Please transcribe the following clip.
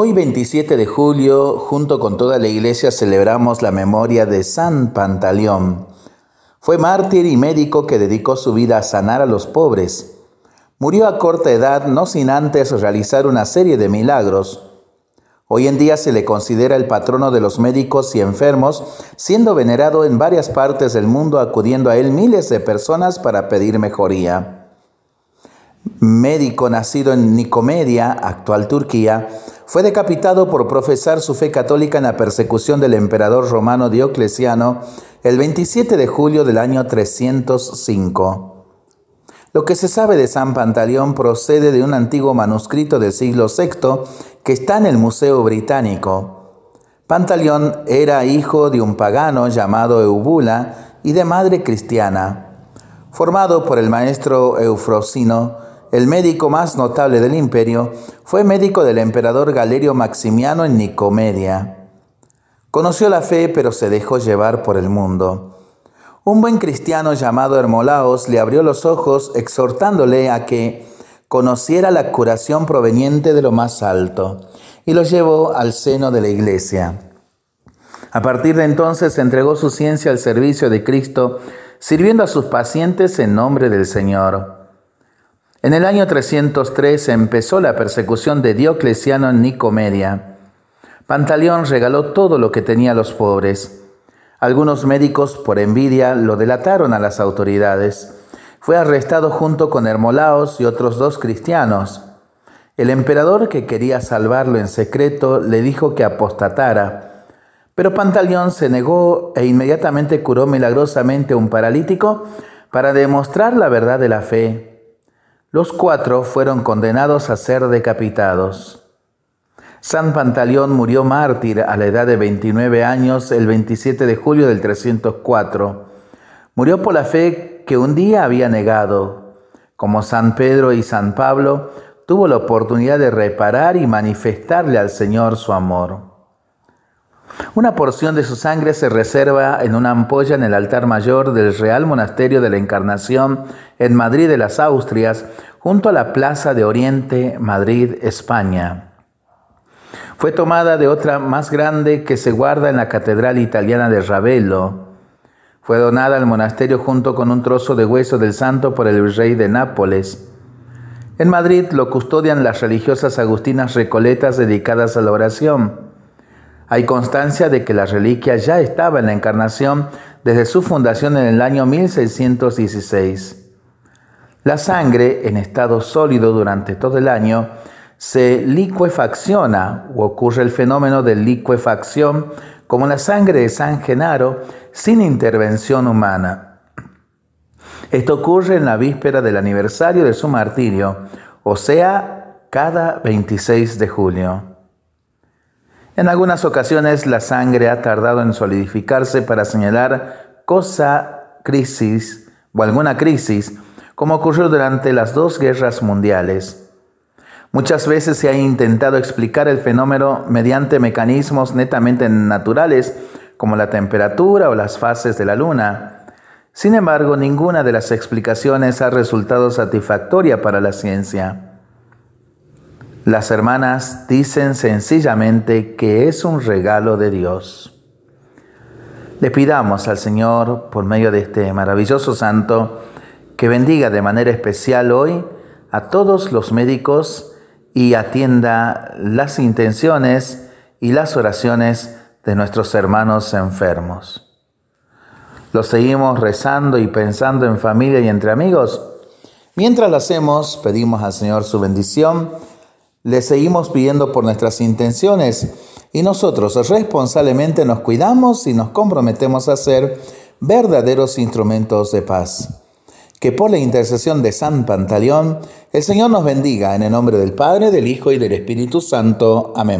Hoy 27 de julio, junto con toda la iglesia, celebramos la memoria de San Pantaleón. Fue mártir y médico que dedicó su vida a sanar a los pobres. Murió a corta edad, no sin antes realizar una serie de milagros. Hoy en día se le considera el patrono de los médicos y enfermos, siendo venerado en varias partes del mundo, acudiendo a él miles de personas para pedir mejoría médico nacido en Nicomedia, actual Turquía, fue decapitado por profesar su fe católica en la persecución del emperador romano Diocleciano el 27 de julio del año 305. Lo que se sabe de San Pantaleón procede de un antiguo manuscrito del siglo VI que está en el Museo Británico. Pantaleón era hijo de un pagano llamado Eubula y de madre cristiana. Formado por el maestro Eufrosino, el médico más notable del imperio, fue médico del emperador Galerio Maximiano en Nicomedia. Conoció la fe, pero se dejó llevar por el mundo. Un buen cristiano llamado Hermolaos le abrió los ojos exhortándole a que conociera la curación proveniente de lo más alto y lo llevó al seno de la iglesia. A partir de entonces entregó su ciencia al servicio de Cristo, sirviendo a sus pacientes en nombre del Señor. En el año 303 empezó la persecución de Diocleciano en Nicomedia. Pantaleón regaló todo lo que tenía a los pobres. Algunos médicos, por envidia, lo delataron a las autoridades. Fue arrestado junto con Hermolaos y otros dos cristianos. El emperador, que quería salvarlo en secreto, le dijo que apostatara. Pero Pantaleón se negó e inmediatamente curó milagrosamente a un paralítico para demostrar la verdad de la fe. Los cuatro fueron condenados a ser decapitados. San Pantaleón murió mártir a la edad de 29 años el 27 de julio del 304. Murió por la fe que un día había negado. Como San Pedro y San Pablo, tuvo la oportunidad de reparar y manifestarle al Señor su amor. Una porción de su sangre se reserva en una ampolla en el altar mayor del Real Monasterio de la Encarnación en Madrid de las Austrias, junto a la Plaza de Oriente, Madrid, España. Fue tomada de otra más grande que se guarda en la Catedral Italiana de Ravello. Fue donada al monasterio junto con un trozo de hueso del santo por el rey de Nápoles. En Madrid lo custodian las religiosas agustinas recoletas dedicadas a la oración. Hay constancia de que la reliquia ya estaba en la Encarnación desde su fundación en el año 1616. La sangre, en estado sólido durante todo el año, se liquefacciona o ocurre el fenómeno de liquefacción como la sangre de San Genaro sin intervención humana. Esto ocurre en la víspera del aniversario de su martirio, o sea, cada 26 de julio. En algunas ocasiones la sangre ha tardado en solidificarse para señalar cosa, crisis o alguna crisis, como ocurrió durante las dos guerras mundiales. Muchas veces se ha intentado explicar el fenómeno mediante mecanismos netamente naturales, como la temperatura o las fases de la luna. Sin embargo, ninguna de las explicaciones ha resultado satisfactoria para la ciencia. Las hermanas dicen sencillamente que es un regalo de Dios. Le pidamos al Señor, por medio de este maravilloso santo, que bendiga de manera especial hoy a todos los médicos y atienda las intenciones y las oraciones de nuestros hermanos enfermos. Lo seguimos rezando y pensando en familia y entre amigos. Mientras lo hacemos, pedimos al Señor su bendición le seguimos pidiendo por nuestras intenciones y nosotros responsablemente nos cuidamos y nos comprometemos a ser verdaderos instrumentos de paz. Que por la intercesión de San Pantaleón, el Señor nos bendiga en el nombre del Padre, del Hijo y del Espíritu Santo. Amén.